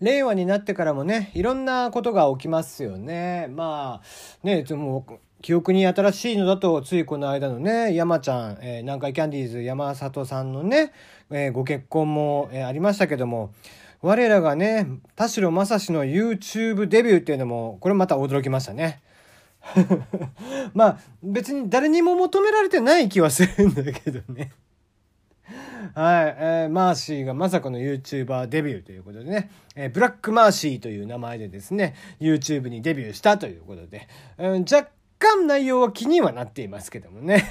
令和になってからもね、いろんなことが起きますよね。まあ、ね、でも、記憶に新しいのだと、ついこの間のね、山ちゃん、えー、南海キャンディーズ山里さんのね、えー、ご結婚も、えー、ありましたけども、我らがね、田代正史の YouTube デビューっていうのも、これまた驚きましたね。まあ、別に誰にも求められてない気はするんだけどね。はい、えー、マーシーがまさかの YouTuber デビューということでね、えー、ブラックマーシーという名前でですね、YouTube にデビューしたということで、うん、若干内容は気にはなっていますけどもね。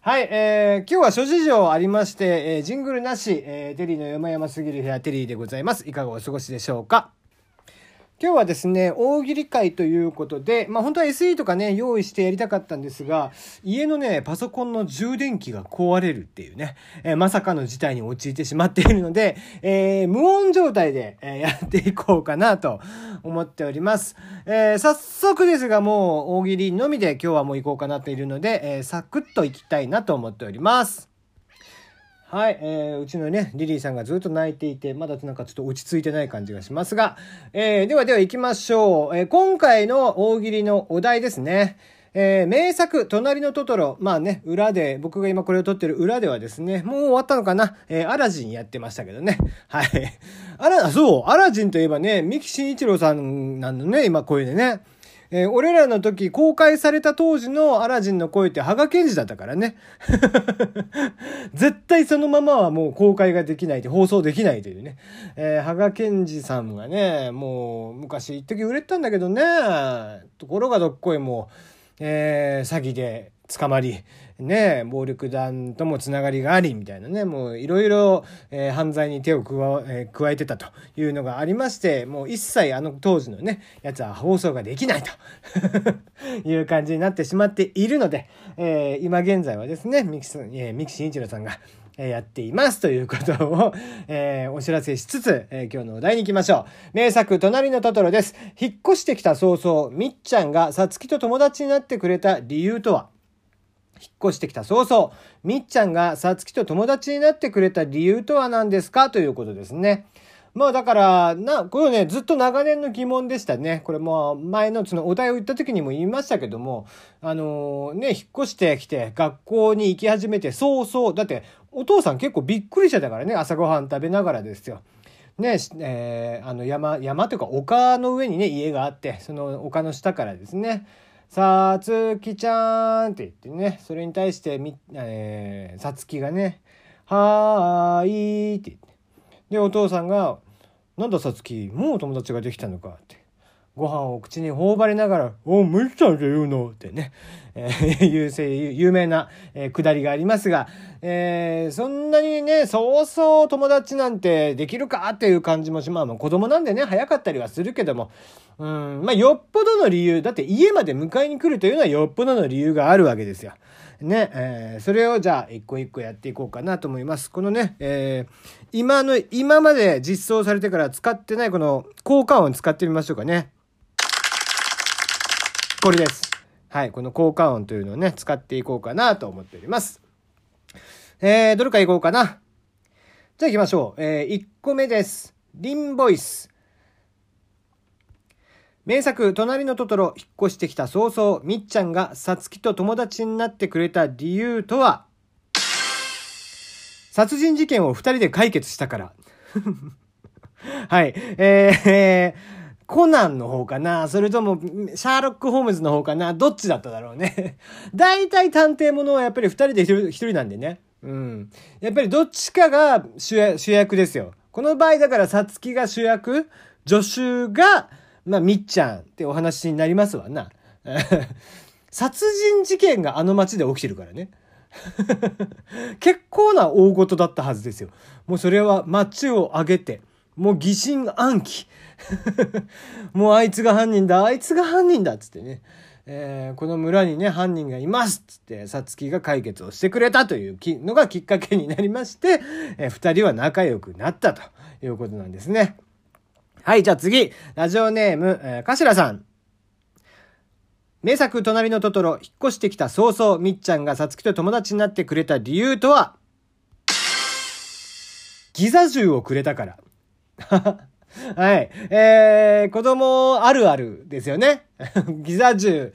はい、えー、今日は諸事情ありまして、えー、ジングルなし、えー、テリーの山々すぎる部屋テリーでございます。いかがお過ごしでしょうか？今日はですね、大喜利会ということで、まあ本当は SE とかね、用意してやりたかったんですが、家のね、パソコンの充電器が壊れるっていうね、えー、まさかの事態に陥ってしまっているので、えー、無音状態で、えー、やっていこうかなと思っております。え早速ですが、もう大喜利のみで今日はもう行こうかなといるので、えサクッと行きたいなと思っております。はい、えー、うちのね、リリーさんがずっと泣いていて、まだなんかちょっと落ち着いてない感じがしますが、えー、ではでは行きましょう。えー、今回の大喜利のお題ですね。えー、名作、隣のトトロ。まあね、裏で、僕が今これを撮ってる裏ではですね、もう終わったのかなえー、アラジンやってましたけどね。はい。あら、そう、アラジンといえばね、三木慎一郎さんなんのね、今声でね。えー、俺らの時公開された当時のアラジンの声って羽賀健二だったからね。絶対そのままはもう公開ができないで放送できないというね。えー、羽賀健二さんがね、もう昔一時売れてたんだけどね、ところがどっこいもう、えー、詐欺で捕まり、ね、暴力団ともつながりがあり、みたいなね、もういろいろ犯罪に手を加,、えー、加えてたというのがありまして、もう一切あの当時のね、やつは放送ができないと いう感じになってしまっているので、えー、今現在はですね、三木,、えー、三木慎一郎さんが、やっていますということを、えー、お知らせしつつ、えー、今日のお題に行きましょう。名作、隣のトトロです。引っ越してきた早々、みっちゃんがさつきと友達になってくれた理由とは？引っ越してきた早々、みっちゃんがさつきと友達になってくれた理由とは何ですかということですね。まあだから、な、これね、ずっと長年の疑問でしたね。これも前のそのお題を言った時にも言いましたけども、あのー、ね、引っ越してきて学校に行き始めてそうそう、だってお父さん結構びっくりしてたからね、朝ごはん食べながらですよ。ね、えー、あの山、山というか丘の上にね、家があって、その丘の下からですね、さつきちゃんって言ってね、それに対してみ、えー、さつきがね、はーいって言って。で、お父さんが、なんださつき、もう友達ができたのかって。ご飯を口に頬張りながら、おむちゃんって言うのってね、えー、有名、有名な、えー、くだりがありますが、えー、そんなにね、そうそう友達なんてできるかっていう感じもし、まあ、まあ子供なんでね、早かったりはするけども、うん、まあよっぽどの理由、だって家まで迎えに来るというのはよっぽどの理由があるわけですよ。ね、えー、それをじゃあ一個一個やっていこうかなと思います。このね、えー、今の、今まで実装されてから使ってないこの効果音使ってみましょうかね。これです。はい。この効果音というのをね、使っていこうかなと思っております。えー、どれかいこうかな。じゃあ行きましょう。えー、1個目です。リンボイス。名作、隣のトトロ、引っ越してきた早々、みっちゃんがさつきと友達になってくれた理由とは？殺人事件を二人で解決したから。はい。えー、コナンの方かなそれとも、シャーロック・ホームズの方かなどっちだっただろうね。大体探偵ものはやっぱり二人で一人なんでね。うん。やっぱりどっちかが主役ですよ。この場合だからさつきが主役、助手が、まあ、みっちゃんってお話になりますわな。殺人事件があの街で起きてるからね。結構な大事だったはずですよ。もうそれは街を挙げて、もう疑心暗鬼。もうあいつが犯人だ、あいつが犯人だっつってね。えー、この村にね、犯人がいますっつって、さつきが解決をしてくれたというのがきっかけになりまして、えー、二人は仲良くなったということなんですね。はい、じゃあ次、ラジオネーム、えー、かしらさん。名作、隣のトトロ、引っ越してきた早々、みっちゃんがさつきと友達になってくれた理由とは？ギザ銃をくれたから。はい。えー、子供あるあるですよね。ギザ銃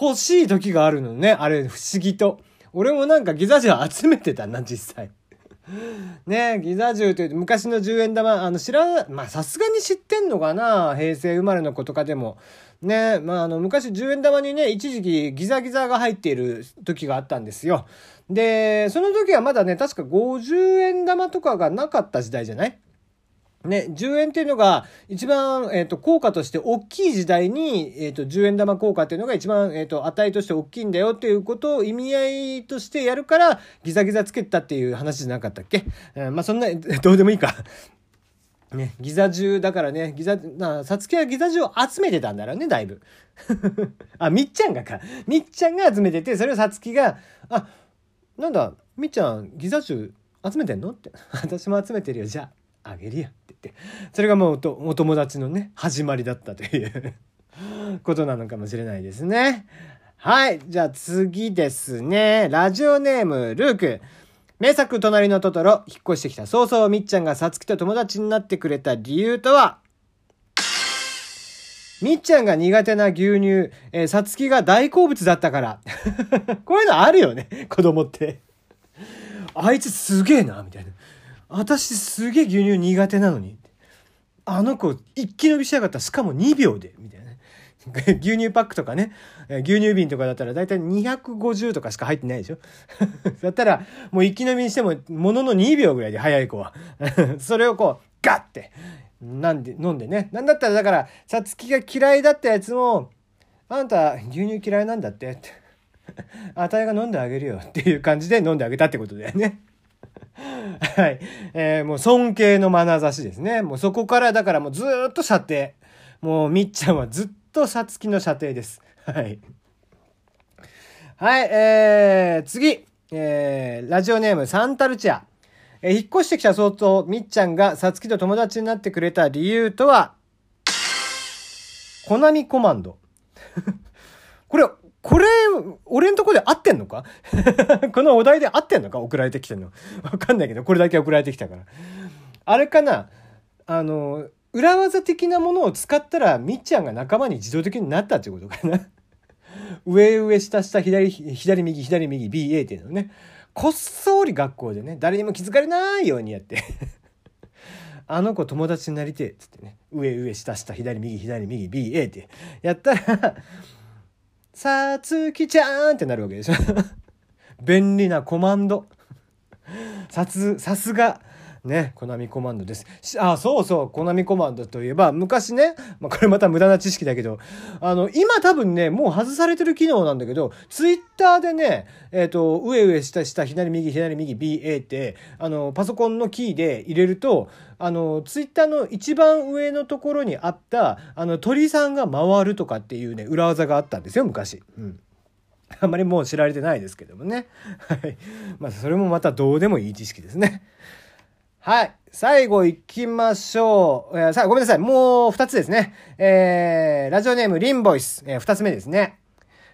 欲しい時があるのね。あれ不思議と。俺もなんかギザ銃集めてたな、実際。ねギザ銃という昔の10円玉、あの知ら、まあさすがに知ってんのかな？平成生まれの子とかでも。ねまああの昔10円玉にね、一時期ギザギザが入っている時があったんですよ。で、その時はまだね、確か50円玉とかがなかった時代じゃない？ね、10円っていうのが一番、えっ、ー、と、効果として大きい時代に、えっ、ー、と、10円玉効果っていうのが一番、えっ、ー、と、値として大きいんだよっていうことを意味合いとしてやるから、ギザギザつけたっていう話じゃなかったっけ、えまあ、そんな、どうでもいいか。ね、ギザ銃だからね、ギザ、な、さつきはギザ銃を集めてたんだろうね、だいぶ。あ、みっちゃんがか。みっちゃんが集めてて、それをさつきが、あ、なんだ、みっちゃん、ギザ銃集めてんの？って。私も集めてるよ。じゃあ、あげるよ。って言ってそれがもうお友達のね始まりだったということなのかもしれないですね。はい。じゃあ次ですね。ラジオネーム、ルーク。名作、隣のトトロ、引っ越してきた早々みっちゃんがさつきと友達になってくれた理由とは？みっちゃんが苦手な牛乳、えー、さつきが大好物だったから。こういうのあるよね、子供って。あいつすげえな、みたいな。私すげえ牛乳苦手なのに。あの子一気伸びしやがった。しかも2秒で。みたいな。牛乳パックとかね、牛乳瓶とかだったら大体250とかしか入ってないでしょ だったら、もう一気飲みにしても、ものの2秒ぐらいで早い子は。それをこう、ガッて、なんで、飲んでね。なんだったらだから、さつきが嫌いだったやつも、あんた牛乳嫌いなんだって。あたいが飲んであげるよっていう感じで飲んであげたってことだよね。はい。えー、もう尊敬の眼差しですね。もうそこからだからもうずっと射程。もうみっちゃんはずっとさつきの射程です。はい。はい、えー、次。えー、ラジオネームサンタルチア。えー、引っ越してきた相当、みっちゃんがさつきと友達になってくれた理由とは、コナミコマンド。これ、これ、俺んとこで合ってんのか？このお題で合ってんのか？送られてきてんの。わかんないけど、これだけ送られてきたから。あれかな？あの、裏技的なものを使ったら、みっちゃんが仲間に自動的になったってことかな？上上下下左、左右左右 BA っていうのね。こっそり学校でね、誰にも気づかれないようにやって あの子友達になりてえっつってね。上上下下左右左右 BA ってやったらさつきちゃんってなるわけでしょ 便利なコマンド。さつ、さすが。ね、コナミコマンドです。あ、そうそう、コナミコマンドといえば、昔ね、まあ、これまた無駄な知識だけど、あの、今多分ね、もう外されてる機能なんだけど、ツイッターでね、えっ、ー、と、上上下下、左右左右 BA って、あの、パソコンのキーで入れると、あの、ツイッターの一番上のところにあった、あの、鳥さんが回るとかっていうね、裏技があったんですよ、昔。うん。あんまりもう知られてないですけどもね。はい。まあ、それもまたどうでもいい知識ですね。はい。最後行きましょう。えー、さあ、ごめんなさい。もう二つですね。えー、ラジオネームリンボイス。えー、二つ目ですね。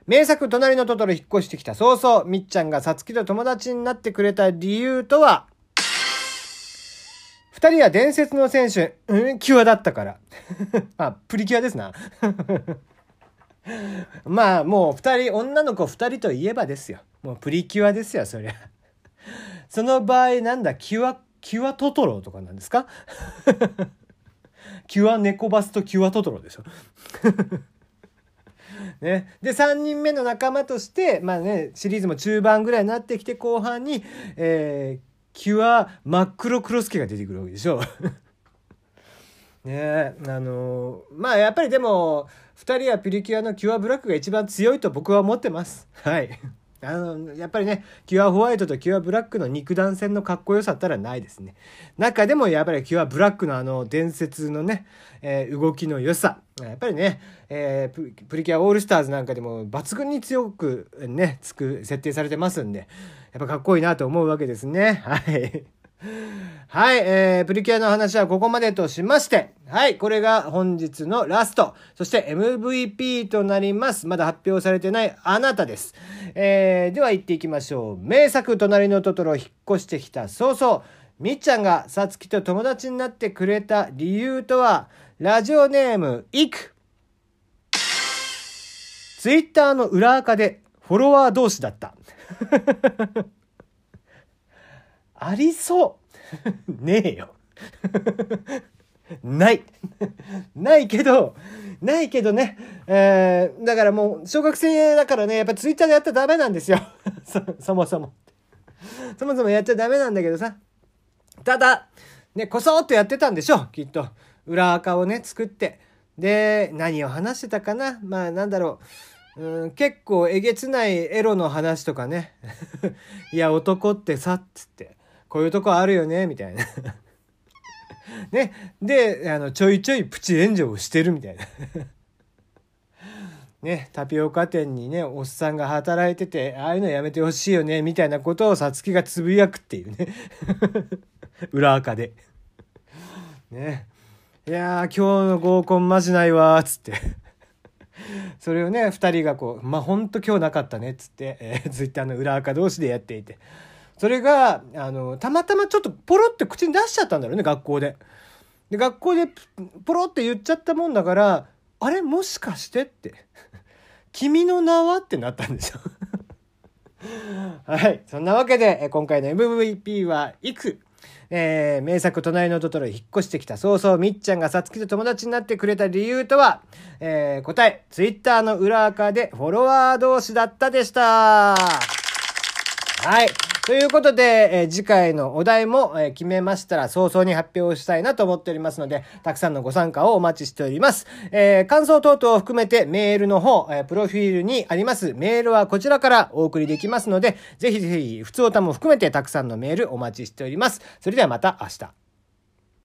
名作隣のトトロ引っ越してきた早々、みっちゃんがさつきと友達になってくれた理由とは、二人は伝説の選手、うん、キュアだったから。あ、プリキュアですな。まあ、もう二人、女の子二人といえばですよ。もうプリキュアですよ、そりゃ。その場合、なんだ、キュアキュアトトロとかなんですか？キュア猫バスとキュアトトロでしょ？ね、で3人目の仲間としてまあねシリーズも中盤ぐらいになってきて後半に、えー、キュア真っ黒クロスケが出てくるわけでしょ？ねあのー、まあやっぱりでも2人はプリキュアのキュアブラックが一番強いと僕は思ってます。はい。あの、やっぱりね、キュアホワイトとキュアブラックの肉弾戦のかっこよさったらないですね。中でもやっぱりキュアブラックのあの伝説のね、えー、動きの良さ。やっぱりね、えー、プリキュアオールスターズなんかでも抜群に強くね、つく、設定されてますんで、やっぱかっこいいなと思うわけですね。はい。はい、えー、プリキュアの話はここまでとしまして、はい、これが本日のラスト、そして MVP となります。まだ発表されてないあなたです。えー、では行っていきましょう。名作、隣のトトロ、引っ越してきた早々、みっちゃんがさつきと友達になってくれた理由とは、ラジオネーム、いく。ツイッターの裏垢でフォロワー同士だった。ありそう。ねえよ。ない。ないけど、ないけどね。えー、だからもう、小学生だからね、やっぱツイッターでやったらダメなんですよ。そ、そもそも。そもそもやっちゃダメなんだけどさ。ただ、ね、こそっとやってたんでしょきっと。裏垢をね、作って。で、何を話してたかなまあ、なんだろう。うん、結構えげつないエロの話とかね。いや、男ってさ、つって。こういうとこあるよね、みたいな。ね。で、あの、ちょいちょいプチ炎上をしてるみたいな。ね、タピオカ店にね、おっさんが働いてて、ああいうのやめてほしいよね、みたいなことをさつきがつぶやくっていうね。裏垢で。ね。いや、今日の合コンマジないわー、つって。それをね、二人がこう、まあ、ほんと今日なかったね、つって、えー、ツイッターの裏垢同士でやっていて。それが、あの、たまたまちょっとポロって口に出しちゃったんだろうね、学校で。で、学校でポロって言っちゃったもんだから、あれ？もしかしてって。君の名は？ってなったんですよ はい。そんなわけで、今回の MVP はいく？えー、名作隣のトトロ引っ越してきた早々みっちゃんがさつきと友達になってくれた理由とは、えー、答え、ツイッターの裏垢でフォロワー同士だったでした。はい。ということで、えー、次回のお題も、えー、決めましたら早々に発表したいなと思っておりますので、たくさんのご参加をお待ちしております。えー、感想等々を含めてメールの方、えプロフィールにありますメールはこちらからお送りできますので、ぜひぜひ、普通歌も含めてたくさんのメールお待ちしております。それではまた明日。